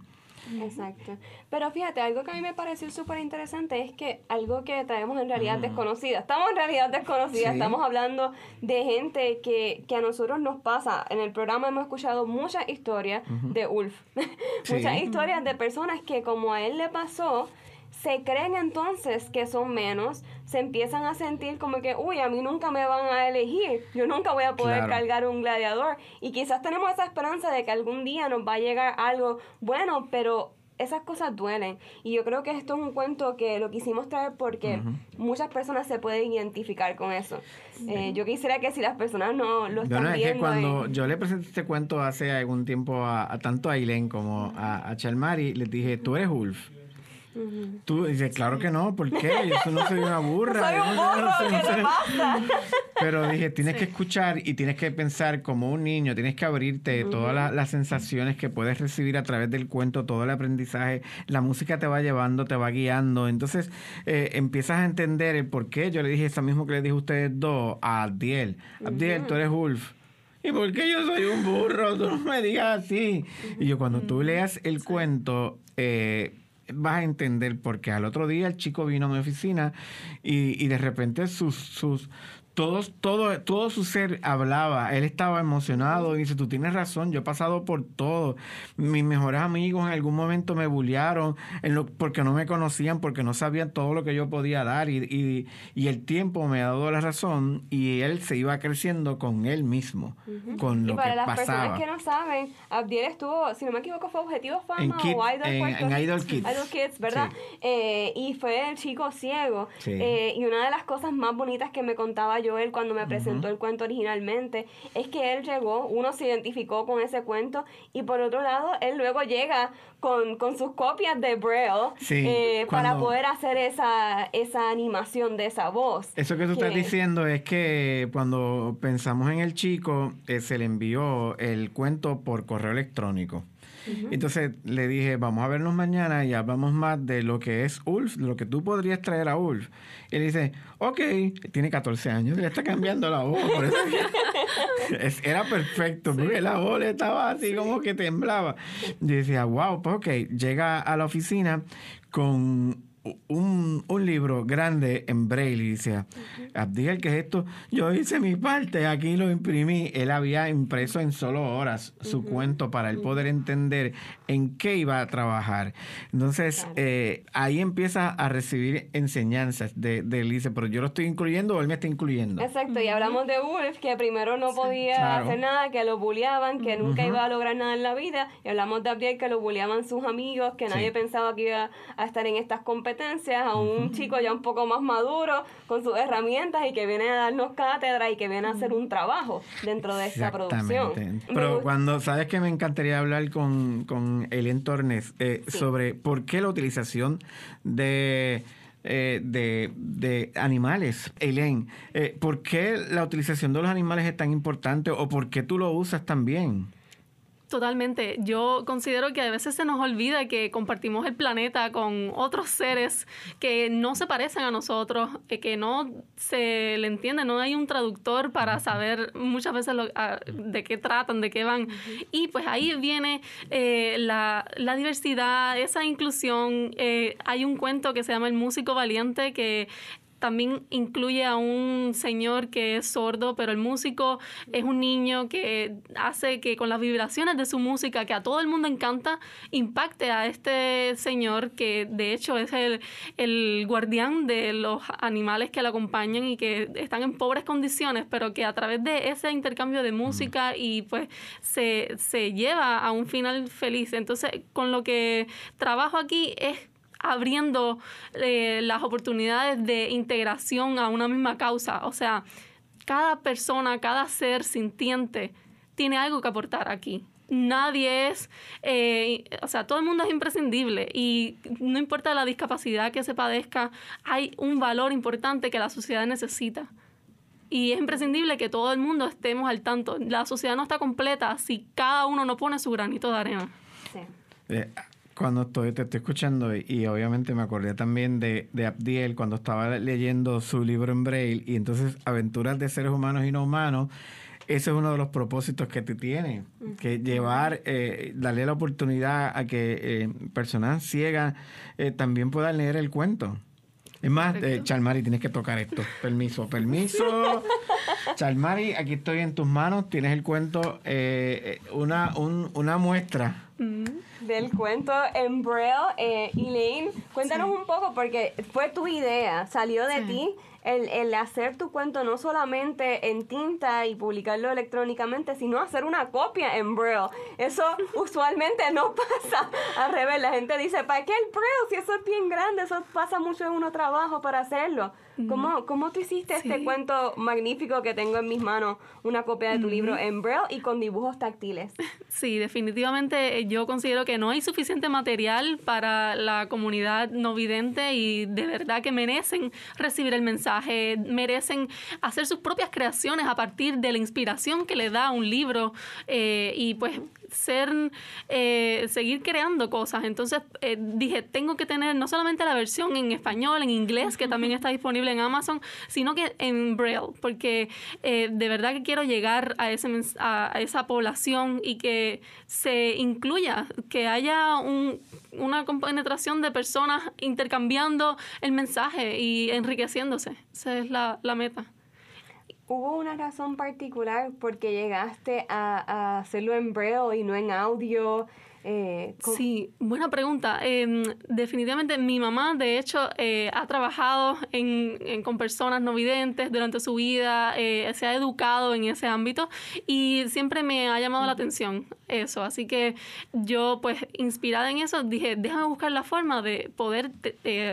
Speaker 2: Exacto. Pero fíjate, algo que a mí me pareció súper interesante es que algo que traemos en realidad desconocida. Estamos en realidad desconocida, estamos hablando de gente que, que, a nosotros nos pasa. En el programa hemos escuchado muchas historias de Ulf, muchas historias de personas que como a él le pasó, se creen entonces que son menos, se empiezan a sentir como que, uy, a mí nunca me van a elegir, yo nunca voy a poder cargar un gladiador. Y quizás tenemos esa esperanza de que algún día nos va a llegar algo bueno, pero esas cosas duelen. Y yo creo que esto es un cuento que lo quisimos traer porque muchas personas se pueden identificar con eso. Eh, yo quisiera que si las personas no lo están
Speaker 3: Bueno, es
Speaker 2: viendo...
Speaker 3: que cuando yo le presenté este cuento hace algún tiempo a, a tanto a Ailén como a, a Chalmari, les dije, tú eres Ulf.
Speaker 2: Ujú.
Speaker 3: Tú dices, claro que no, ¿por qué? Yo no soy una burra.
Speaker 2: Soy un
Speaker 3: no
Speaker 2: burro,
Speaker 3: no soy-
Speaker 2: ¿qué
Speaker 3: no
Speaker 2: te pasa?
Speaker 3: Pero dije, tienes que escuchar y tienes que pensar como un niño, tienes que abrirte todas la- las sensaciones que puedes recibir a través del cuento, todo el aprendizaje, la música te va llevando, te va guiando, entonces eh, empiezas a entender el por qué. Yo le dije eso mismo que le dije a ustedes dos, a Abdiel. Abdiel, tú eres Ulf. ¿Y por qué yo soy un burro? Tú no me digas así. Y yo, cuando tú leas el cuento, eh, vas a entender porque al otro día el chico vino a mi oficina y, y de repente sus, sus todos, todo, todo su ser hablaba, él estaba emocionado y dice, tú tienes razón, yo he pasado por todo. Mis mejores amigos en algún momento me bullearon en lo- porque no me conocían, porque no sabían todo lo que yo podía dar y, y- y el tiempo me ha dado la razón y él se iba creciendo con él mismo, con
Speaker 2: y
Speaker 3: lo
Speaker 2: para
Speaker 3: que
Speaker 2: las
Speaker 3: pasaba.
Speaker 2: personas que no saben, Abdiel estuvo, si no me equivoco, fue Objetivo Fama
Speaker 3: En Kid-
Speaker 2: o Idol
Speaker 3: en-
Speaker 2: Puerto
Speaker 3: en
Speaker 2: Rico.
Speaker 3: Idol Kids.
Speaker 2: Idol Kids, ¿verdad? Eh, y fue el chico ciego.
Speaker 3: Sí.
Speaker 2: Eh, y una de las cosas más bonitas que me contaba Joel cuando me presentó el cuento originalmente es que él llegó, uno se identificó con ese cuento y por otro lado, él luego llega con, con sus copias de Braille
Speaker 3: Sí,
Speaker 2: eh, para poder hacer esa, esa animación de esa voz.
Speaker 3: Eso que tú estás diciendo es que cuando pensamos en el chico, eh, se le envió el cuento por correo electrónico. Entonces le dije, vamos a vernos mañana y hablamos más de lo que es Ulf, de lo que tú podrías traer a Ulf. Y él dice, ok, tiene 14 años, le está cambiando la voz. por eso era perfecto, porque la voz le estaba así como que temblaba. Yo decía, wow, pues ok, llega a la oficina con un, un libro grande en braille y decía, Abdiel, ¿qué es esto? Yo hice mi parte, aquí lo imprimí. Él había impreso en solo horas su cuento para él poder entender en qué iba a trabajar. Entonces, eh, ahí empieza a recibir enseñanzas de, de él. Dice, pero yo lo estoy incluyendo o él me está incluyendo.
Speaker 2: Exacto, y hablamos de Wolf, que primero no podía
Speaker 3: Claro.
Speaker 2: hacer nada, que lo bulleaban, que nunca
Speaker 3: Ujú.
Speaker 2: iba a lograr nada en la vida, y hablamos de Abdiel, que lo bulleaban sus amigos, que
Speaker 3: Sí.
Speaker 2: nadie pensaba que iba a estar en estas competencias, a un chico ya un poco más maduro, con sus herramientas, y que viene a darnos cátedra y que viene a hacer un trabajo dentro de esta producción.
Speaker 3: Pero cuando, ¿sabes que me encantaría hablar con, con Elian Tornes eh, sobre por qué la utilización de, eh, de, de animales? Elian, eh, ¿por qué la utilización de los animales es tan importante o por qué tú lo usas también?
Speaker 4: Totalmente. Yo considero que a veces se nos olvida que compartimos el planeta con otros seres que no se parecen a nosotros, eh, que no se le entiende, no hay un traductor para saber muchas veces lo- a- de qué tratan, de qué van. Y pues ahí viene eh, la, la diversidad, esa inclusión. Eh, hay un cuento que se llama El músico valiente que también incluye a un señor que es sordo, pero el músico es un niño que hace que con las vibraciones de su música, que a todo el mundo encanta, impacte a este señor que de hecho es el, el guardián de los animales que lo acompañan y que están en pobres condiciones, pero que a través de ese intercambio de música y pues se, se lleva a un final feliz. Entonces, con lo que trabajo aquí es abriendo eh, las oportunidades de integración a una misma causa. O sea, cada persona, cada ser sintiente tiene algo que aportar aquí. Nadie es, eh, o sea, todo el mundo es imprescindible y no importa la discapacidad que se padezca, hay un valor importante que la sociedad necesita. Y es imprescindible que todo el mundo estemos al tanto. La sociedad no está completa si cada uno no pone su granito de arena.
Speaker 3: Eh, cuando estoy, te estoy escuchando y, y obviamente me acordé también de, de Abdiel cuando estaba leyendo su libro en Braille y entonces Aventuras de seres humanos y no humanos, ese es uno de los propósitos que tú tienes, que llevar, eh, darle la oportunidad a que eh, personas ciegas eh, también puedan leer el cuento. Es más, eh, Chalmari, tienes que tocar esto. Permiso, permiso. Chalmari, aquí estoy en tus manos. Tienes el cuento, una, un- una muestra
Speaker 2: del cuento en Braille. Eh, Elaine, cuéntanos un poco porque fue tu idea, salió de ti el, el, hacer tu cuento no solamente en tinta y publicarlo electrónicamente, sino hacer una copia en Braille. Eso usualmente no pasa al revés. La gente dice, ¿para qué el Braille? Si eso es bien grande, eso pasa mucho en uno trabajo para hacerlo. ¿Cómo, ¿Cómo tú hiciste este cuento magnífico que tengo en mis manos, una copia de tu libro en Braille y con dibujos táctiles?
Speaker 4: Sí, definitivamente eh, yo considero que no hay suficiente material para la comunidad no vidente y de verdad que merecen recibir el mensaje, merecen hacer sus propias creaciones a partir de la inspiración que le da un libro eh, y pues ser, eh, seguir creando cosas. Entonces eh, dije, tengo que tener no solamente la versión en español, en inglés, que también está disponible en Amazon, sino que en Braille, porque eh, de verdad que quiero llegar a, ese, a, esa población y que se incluya, que haya un, una compenetración de personas intercambiando el mensaje y enriqueciéndose. Esa es la, la meta.
Speaker 2: ¿Hubo una razón particular porque llegaste a, a hacerlo en braille y no en audio?
Speaker 4: Eh, sí, buena pregunta. Em, definitivamente mi mamá, de hecho, eh, ha trabajado en, con personas no videntes durante su vida, eh, se ha educado en ese ámbito y siempre me ha llamado la atención eso. Así que yo, pues, inspirada en eso, dije, déjame buscar la forma de poder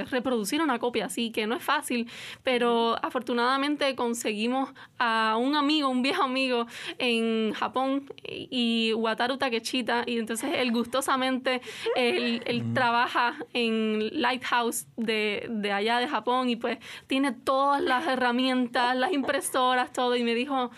Speaker 4: reproducir una copia así, que no es fácil, pero afortunadamente conseguimos a un amigo, un viejo amigo en Japón y Wataru Takechita, y entonces él gustosamente él, trabaja en Lighthouse de, de, allá de Japón y pues tiene todas las herramientas, las impresoras, todo. Y me dijo,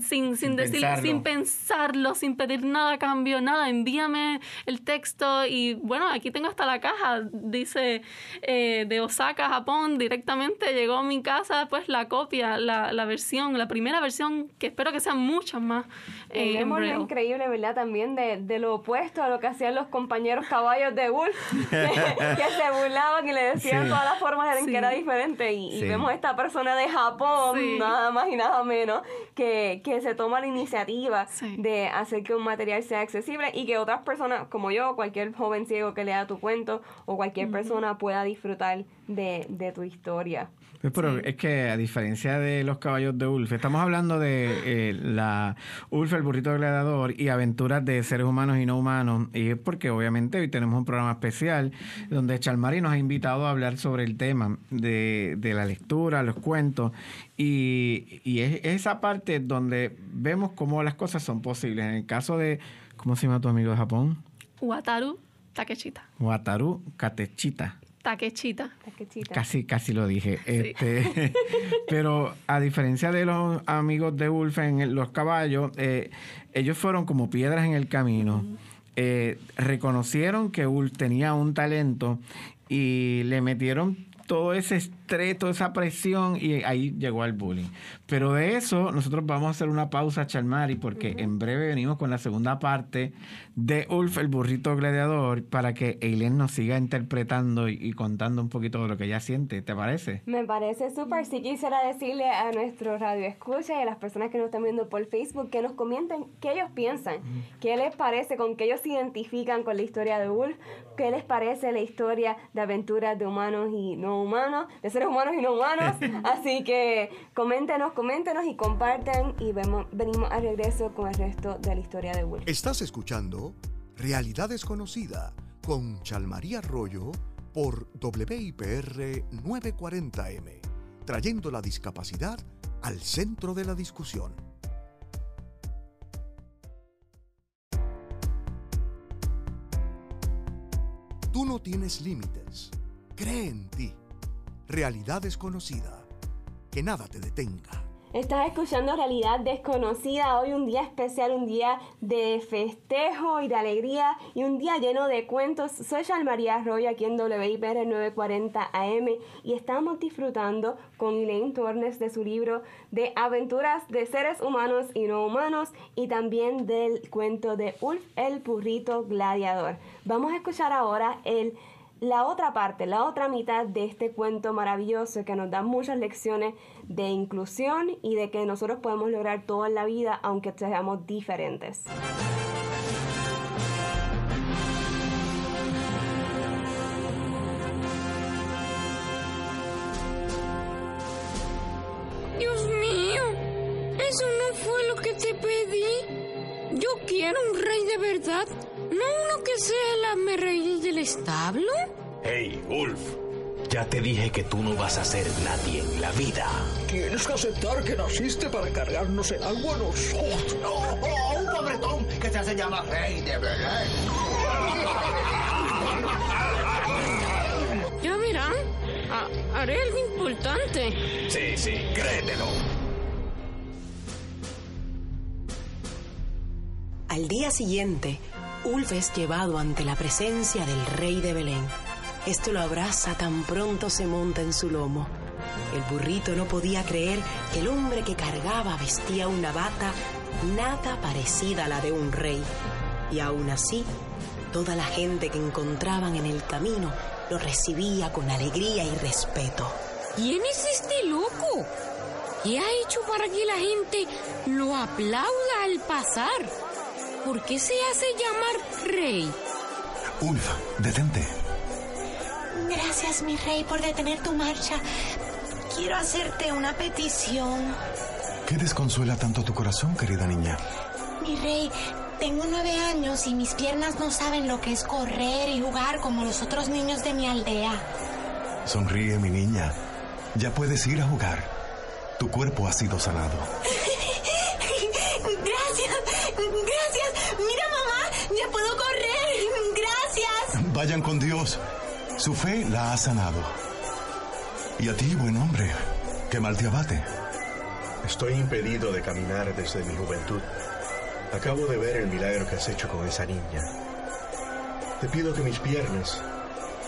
Speaker 4: sin, sin, decir, sin pensarlo, sin pedir nada a cambio, nada, envíame el texto y bueno, aquí tengo hasta la caja, dice eh, de Osaka, Japón, directamente llegó a mi casa pues la copia, la, la versión, la primera versión, que espero que sean muchas más.
Speaker 2: Eh, lo increíble, ¿verdad? También de, de, lo opuesto a lo que hacían los compañeros caballos de Wolf, que, se burlaban y le decían todas las formas de que era diferente. Y, vemos esta persona de Japón, nada más y nada menos, que que, se toma la iniciativa de hacer que un material sea accesible y que otras personas como yo, cualquier joven ciego que lea tu cuento o cualquier persona pueda disfrutar de, de tu historia.
Speaker 3: Pues, pero es que a diferencia de los caballos de Ulf, estamos hablando de eh, la Ulf, el burrito gladiador y aventuras de seres humanos y no humanos. Y es porque obviamente hoy tenemos un programa especial donde Chalmari nos ha invitado a hablar sobre el tema de, de la lectura, los cuentos. Y, y es esa parte donde vemos cómo las cosas son posibles. En el caso de, ¿cómo se llama tu amigo de Japón?
Speaker 4: Wataru Takechita.
Speaker 3: Wataru Katechita.
Speaker 4: Taquechita.
Speaker 3: Casi, casi lo dije. Este, pero a diferencia de los amigos de Wolf en los caballos, eh, ellos fueron como piedras en el camino. Eh, reconocieron que Wolf tenía un talento y le metieron todo ese estrés, toda esa presión y ahí llegó al bullying. Pero de eso nosotros vamos a hacer una pausa, Charmari, porque en breve venimos con la segunda parte de Ulf, el burrito gladiador, para que Eileen nos siga interpretando y, contando un poquito de lo que ella siente. ¿Te parece?
Speaker 2: Me parece súper. Sí quisiera decirle a nuestro radio escucha y a las personas que nos están viendo por Facebook que nos comenten qué ellos piensan, qué les parece, con qué ellos se identifican con la historia de Ulf, qué les parece la historia de aventuras de humanos y no humanos, de seres humanos y no humanos. Así que coméntenos, coméntenos y compartan y vemos, venimos al regreso con el resto de la historia de Wolf.
Speaker 1: Estás escuchando Realidad Desconocida con Chalmaría Arroyo por WIPR 940M, trayendo la discapacidad al centro de la discusión. Tú no tienes límites. Cree en ti realidad desconocida. Que nada te detenga.
Speaker 2: Estás escuchando Realidad Desconocida, hoy un día especial, un día de festejo y de alegría y un día lleno de cuentos. Soy María Arroyo aquí en WIPR 940 AM y estamos disfrutando con Elaine Tornes de su libro de aventuras de seres humanos y no humanos y también del cuento de Ulf el burrito gladiador. Vamos a escuchar ahora el la otra parte, la otra mitad de este cuento maravilloso que nos da muchas lecciones de inclusión y de que nosotros podemos lograr todo en la vida aunque seamos diferentes.
Speaker 10: Dios mío, eso no fue lo que te pedí. Yo quiero un rey de verdad uno que sea el rey del establo.
Speaker 7: Hey, Ulf. Ya te dije que tú no vas a ser nadie en la vida.
Speaker 9: Tienes que aceptar que naciste para cargarnos en algo a nosotros.
Speaker 14: Oh, un pobretón que se hace llamar rey de Belén.
Speaker 10: Ya verán, ha- haré algo importante.
Speaker 7: Sí, sí, créetelo.
Speaker 6: Al día siguiente, Ulf es llevado ante la presencia del rey de Belén. Esto lo abraza tan pronto se monta en su lomo. El burrito no podía creer que el hombre que cargaba vestía una bata nada parecida a la de un rey. Y aún así, toda la gente que encontraban en el camino lo recibía con alegría y respeto.
Speaker 10: ¿Quién es este loco? ¿Qué ha hecho para que la gente lo aplauda al pasar? ¿Por qué se hace llamar rey?
Speaker 15: Ulf, detente.
Speaker 12: Gracias, mi rey, por detener tu marcha. Quiero hacerte una petición.
Speaker 15: ¿Qué desconsuela tanto tu corazón, querida niña?
Speaker 12: Mi rey, tengo nueve años y mis piernas no saben lo que es correr y jugar como los otros niños de mi aldea.
Speaker 15: Sonríe, mi niña. Ya puedes ir a jugar. Tu cuerpo ha sido sanado. Vayan con Dios. Su fe la ha sanado. Y a ti, buen hombre, que mal te abate.
Speaker 8: Estoy impedido de caminar desde mi juventud. Acabo de ver el milagro que has hecho con esa niña. Te pido que mis piernas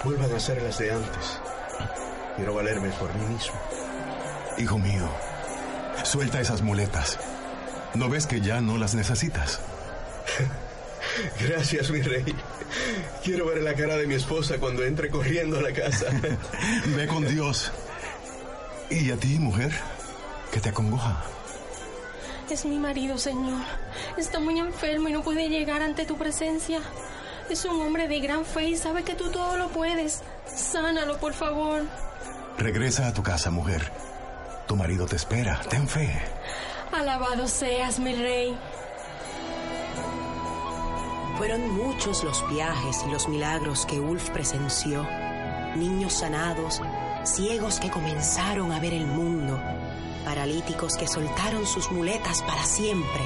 Speaker 8: vuelvan a ser las de antes. Quiero valerme por mí mismo.
Speaker 15: Hijo mío, suelta esas muletas. ¿No ves que ya no las necesitas?
Speaker 8: Gracias, mi rey. Quiero ver la cara de mi esposa cuando entre corriendo a la casa.
Speaker 15: Ve con Dios. ¿Y a ti, mujer? ¿Qué te acongoja?
Speaker 16: Es mi marido, Señor. Está muy enfermo y no puede llegar ante tu presencia. Es un hombre de gran fe y sabe que tú todo lo puedes. Sánalo, por favor.
Speaker 15: Regresa a tu casa, mujer. Tu marido te espera. Ten fe.
Speaker 16: Alabado seas, mi rey.
Speaker 6: Fueron muchos los viajes y los milagros que Ulf presenció. Niños sanados, ciegos que comenzaron a ver el mundo, paralíticos que soltaron sus muletas para siempre,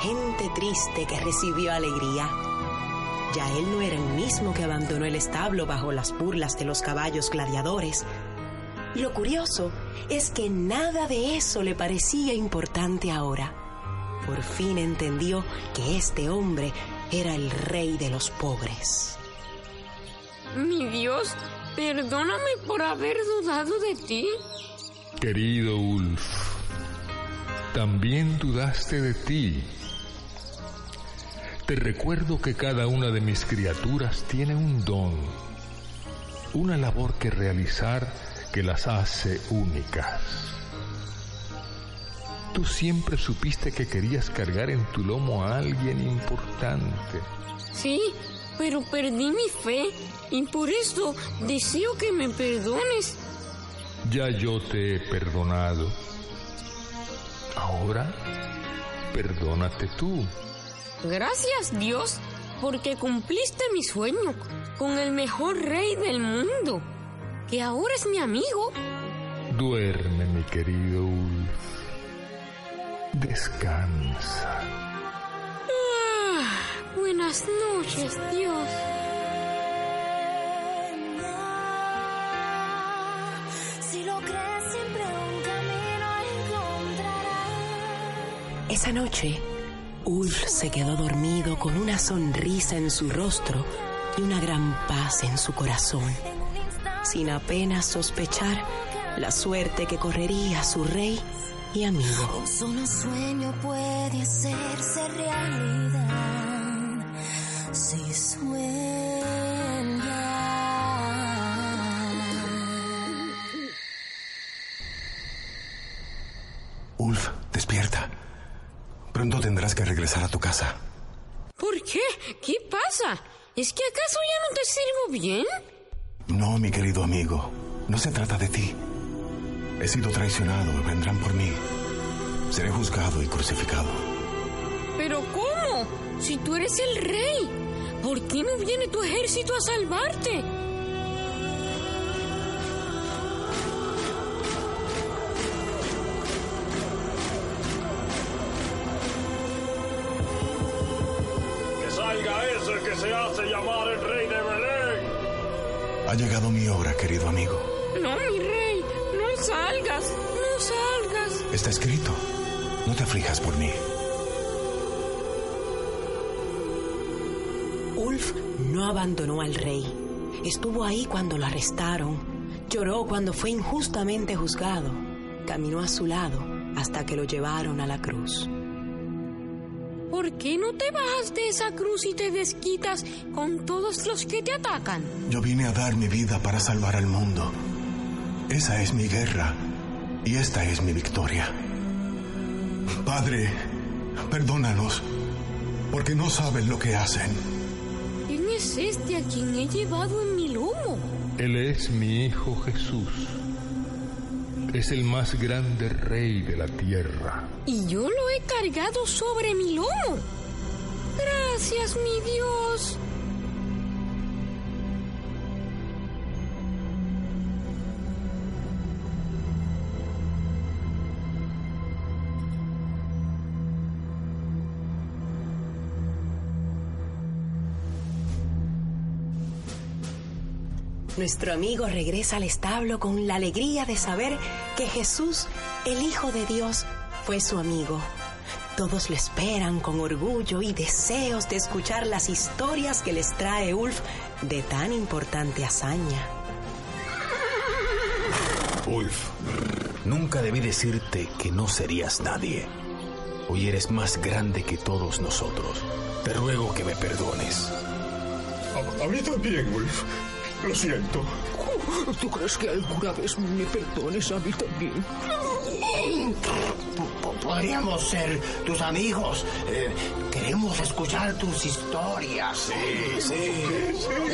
Speaker 6: gente triste que recibió alegría. Ya él no era el mismo que abandonó el establo bajo las burlas de los caballos gladiadores. Y lo curioso es que nada de eso le parecía importante ahora. Por fin entendió que este hombre era el rey de los pobres.
Speaker 10: Mi Dios, perdóname por haber dudado de ti.
Speaker 17: Querido Ulf, también dudaste de ti. Te recuerdo que cada una de mis criaturas tiene un don, una labor que realizar que las hace únicas. Tú siempre supiste que querías cargar en tu lomo a alguien importante.
Speaker 10: Sí, pero perdí mi fe y por eso deseo que me perdones.
Speaker 17: Ya yo te he perdonado. Ahora, perdónate tú.
Speaker 10: Gracias Dios, porque cumpliste mi sueño con el mejor rey del mundo, que ahora es mi amigo.
Speaker 17: Duerme, mi querido Ulf. Descansa.
Speaker 10: Ah, buenas noches, Dios.
Speaker 18: Si lo crees, siempre un camino encontrarás.
Speaker 6: Esa noche, Ulf se quedó dormido con una sonrisa en su rostro y una gran paz en su corazón, sin apenas sospechar la suerte que correría su rey y amigo.
Speaker 18: Un solo sueño puede hacerse realidad. Si sueñas.
Speaker 15: Ulf, despierta. Pronto tendrás que regresar a tu casa.
Speaker 10: ¿Por qué? ¿Qué pasa? ¿Es que acaso ya no te sirvo bien?
Speaker 15: No, mi querido amigo. No se trata de ti. He sido traicionado. Vendrán por mí. seré juzgado y crucificado.
Speaker 10: ¿Pero cómo? Si tú eres el rey, ¿por qué no viene tu ejército a salvarte?
Speaker 11: Que salga ese que se hace llamar el rey de Belén.
Speaker 15: Ha llegado mi hora, querido amigo.
Speaker 10: No, mi rey, salgas, no salgas.
Speaker 15: Está escrito. No te aflijas por mí.
Speaker 6: Ulf no abandonó al rey. Estuvo ahí cuando lo arrestaron. Lloró cuando fue injustamente juzgado. Caminó a su lado hasta que lo llevaron a la cruz.
Speaker 10: ¿Por qué no te bajas de esa cruz y te desquitas con todos los que te atacan?
Speaker 15: Yo vine a dar mi vida para salvar al mundo. Esa es mi guerra y esta es mi victoria. Padre, perdónalos, porque no saben lo que hacen.
Speaker 10: ¿Quién es este a quien he llevado en mi lomo?
Speaker 17: Él es mi Hijo Jesús. Es el más grande rey de la tierra.
Speaker 10: Y yo lo he cargado sobre mi lomo. Gracias, mi Dios.
Speaker 6: Nuestro amigo regresa al establo con la alegría de saber que Jesús, el Hijo de Dios, fue su amigo. Todos lo esperan con orgullo y deseos de escuchar las historias que les trae Ulf de tan importante hazaña.
Speaker 7: Ulf, nunca debí decirte que no serías nadie. Hoy eres más grande que todos nosotros. Te ruego que me perdones.
Speaker 8: A, a mí también, Ulf. Lo siento.
Speaker 9: ¿Tú crees que alguna vez me perdones a mí también?
Speaker 14: Podríamos ser tus amigos. Eh, queremos escuchar tus historias.
Speaker 7: Sí, sí.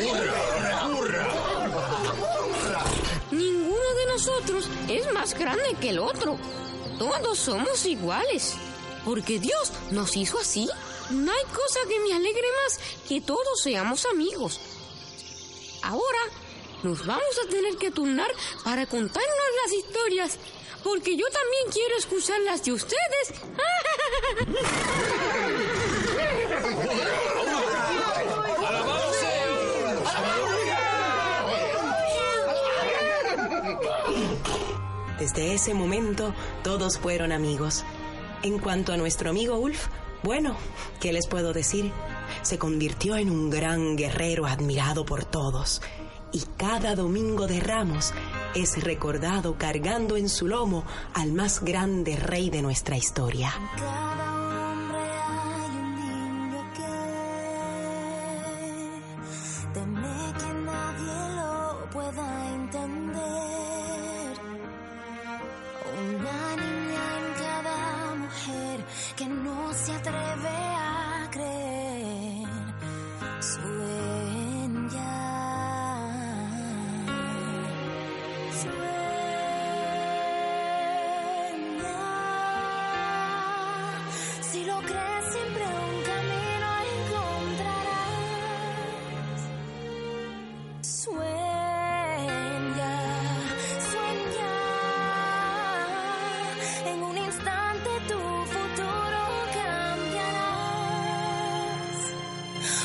Speaker 14: ¡Hurra, hurra!
Speaker 10: Ninguno de nosotros es más grande que el otro. Todos somos iguales. Porque Dios nos hizo así. No hay cosa que me alegre más que todos seamos amigos. Ahora nos vamos a tener que turnar para contarnos las historias, porque yo también quiero escuchar las de ustedes.
Speaker 6: Desde ese momento todos fueron amigos. En cuanto a nuestro amigo Ulf, bueno, ¿qué les puedo decir? Se convirtió en un gran guerrero admirado por todos. Y cada domingo de Ramos es recordado cargando en su lomo al más grande rey de nuestra historia.
Speaker 18: Teme que nadie lo pueda entender.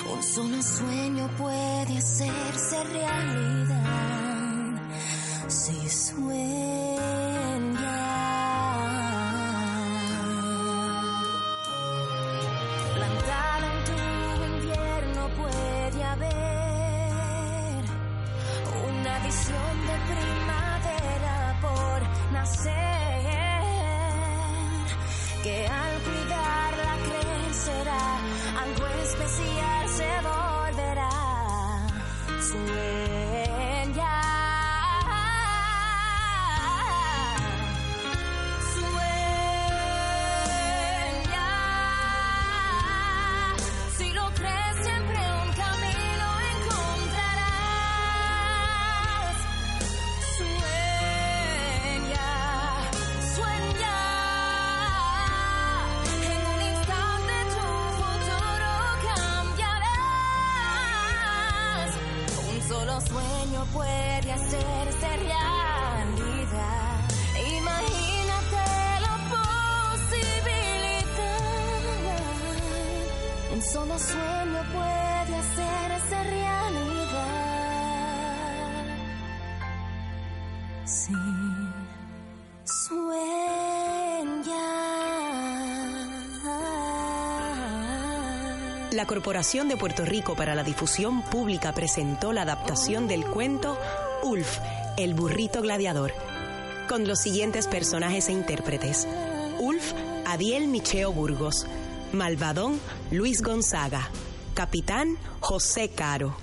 Speaker 18: Un solo sueño puede hacerse realidad. Que al cuidarla crecerá algo especial se volverá puede hacerse realidad. Imagínate la posibilidad. Un solo sueño puede hacerse realidad.
Speaker 6: La Corporación de Puerto Rico para la Difusión Pública presentó la adaptación del cuento Ulf, el burrito gladiador, con los siguientes personajes e intérpretes. Ulf, Adiel Micheo Burgos. Malvadón, Luis Gonzaga. Capitán, José Caro.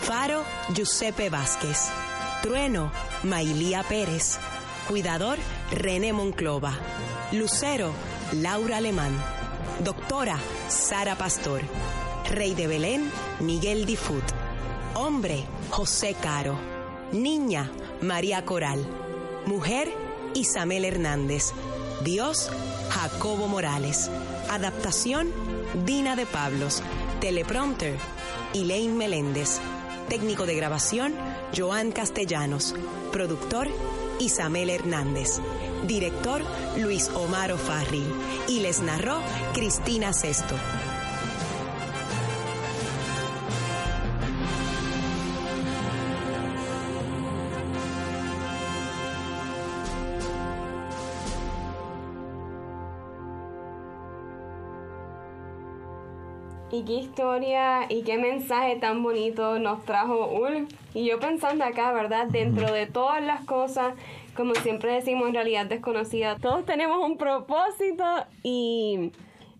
Speaker 6: Faro, Giuseppe Vázquez. Trueno, Mailía Pérez. Cuidador, René Monclova. Lucero, Laura Alemán. Doctora, Sara Pastor. Rey de Belén, Miguel Difut. Hombre, José Caro. Niña, María Coral. Mujer, Isamel Hernández. Dios, Jacobo Morales. Adaptación, Dina de Pablos. Teleprompter, Elaine Meléndez. Técnico de grabación, Joan Castellanos. Productor, Isamel Hernández. Director, Luis Omar Farril. Y les narró Cristina Sesto.
Speaker 2: Y qué historia y qué mensaje tan bonito nos trajo Ulf. Y yo pensando acá, ¿verdad? Dentro de todas las cosas, como siempre decimos, en realidad desconocida, todos tenemos un propósito y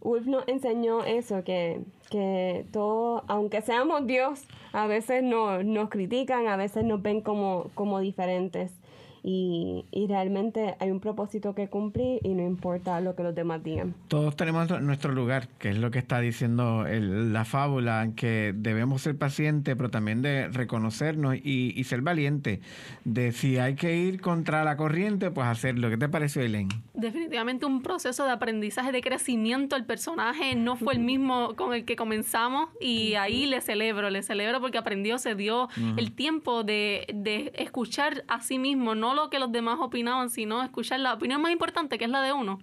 Speaker 2: Ulf nos enseñó eso, que, que todo, aunque seamos Dios, a veces no, nos critican, a veces nos ven como, como diferentes. Y, y realmente hay un propósito que cumplir y no importa lo que los demás digan.
Speaker 3: Todos tenemos nuestro lugar, que es lo que está diciendo el- la fábula, que debemos ser pacientes, pero también de reconocernos y, y ser valientes. De si hay que ir contra la corriente, pues hacerlo. ¿Qué te pareció, Elaine?
Speaker 4: Definitivamente un proceso de aprendizaje, de crecimiento. El personaje no fue el mismo con el que comenzamos y ahí le celebro, le celebro porque aprendió, se dio
Speaker 3: Ujú.
Speaker 4: el tiempo de, de escuchar a sí mismo, no lo que los demás opinaban, sino escuchar la opinión más importante, que es la de uno,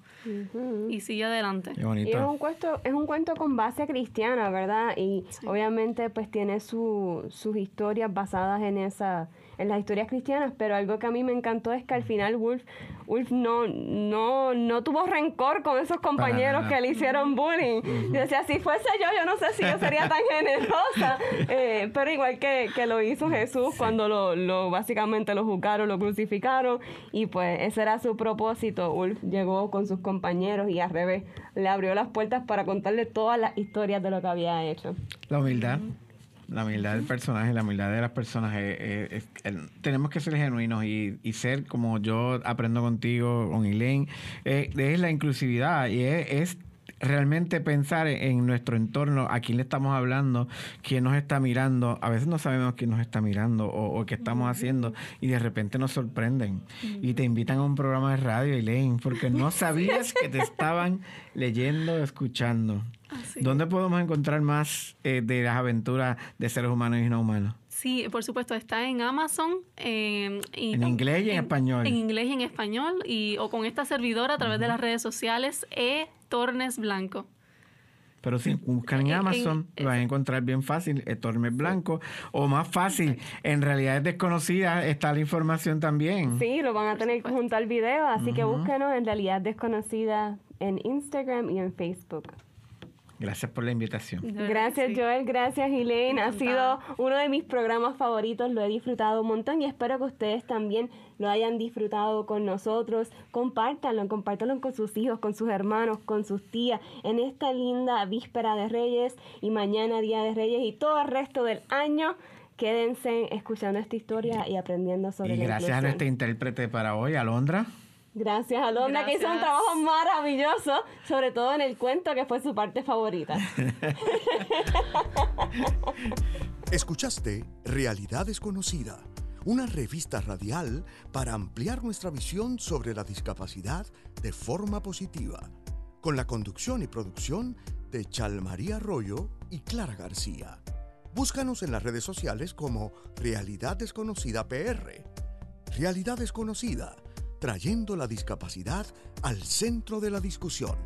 Speaker 4: y sigue adelante.
Speaker 2: Y es un cuento, es un cuento con base cristiana, ¿verdad? Y obviamente pues tiene su- sus historias basadas en esa, en las historias cristianas, pero algo que a mí me encantó es que al final Wolf, Wolf no, no, no tuvo rencor con esos compañeros que le hicieron bullying. Decía, si fuese yo, yo no sé si yo sería tan generosa. Eh, pero igual que, que lo hizo Jesús cuando lo, lo básicamente lo juzgaron, lo crucificaron. Y pues ese era su propósito. Ulf llegó con sus compañeros y al revés, le abrió las puertas para contarle todas las historias de lo que había hecho.
Speaker 3: La humildad. La humildad del personaje, la humildad de las personas. eh, eh, es- el- tenemos que ser genuinos y, y ser como yo aprendo contigo, con Elaine. eh, es la inclusividad y es, es realmente pensar en nuestro entorno, a quién le estamos hablando, quién nos está mirando. A veces no sabemos quién nos está mirando o, o qué estamos haciendo y de repente nos sorprenden y te invitan a un programa de radio, Elaine, porque no sabías que te estaban leyendo, escuchando. ¿Dónde podemos encontrar más eh, de las aventuras de seres humanos y no humanos?
Speaker 4: Sí, por supuesto, está en Amazon. eh, y
Speaker 3: En inglés y en español.
Speaker 4: En inglés y en español, y, o con esta servidora a través de las redes sociales, E. Tornes Blanco.
Speaker 3: Pero si buscan en
Speaker 4: En-
Speaker 3: Amazon, lo van a encontrar bien fácil, el Tormes Blanco. O más fácil, en realidad es desconocida, está la información también.
Speaker 2: Sí, lo van a tener junto al video, así que búsquenos en realidad desconocida en Instagram y en Facebook.
Speaker 3: Gracias por la invitación.
Speaker 2: Gracias Joel, gracias Elaine. Ha sido uno de mis programas favoritos, lo he disfrutado un montón y espero que ustedes también lo hayan disfrutado con nosotros. Compártanlo, compártanlo con sus hijos, con sus hermanos, con sus tías en esta linda víspera de Reyes y mañana Día de Reyes y todo el resto del año. Quédense escuchando esta historia y aprendiendo sobre
Speaker 3: Y
Speaker 2: la
Speaker 3: gracias a nuestra intérprete para hoy, Alondra.
Speaker 2: Gracias a Londra que hizo un trabajo maravilloso, sobre todo en el cuento que fue su parte favorita.
Speaker 1: Escuchaste Realidad Desconocida, una revista radial para ampliar nuestra visión sobre la discapacidad de forma positiva, con la conducción y producción de Chalmaría Arroyo y Clara García. Búscanos en las redes sociales como Realidad Desconocida PR. Realidad Desconocida, trayendo la discapacidad al centro de la discusión.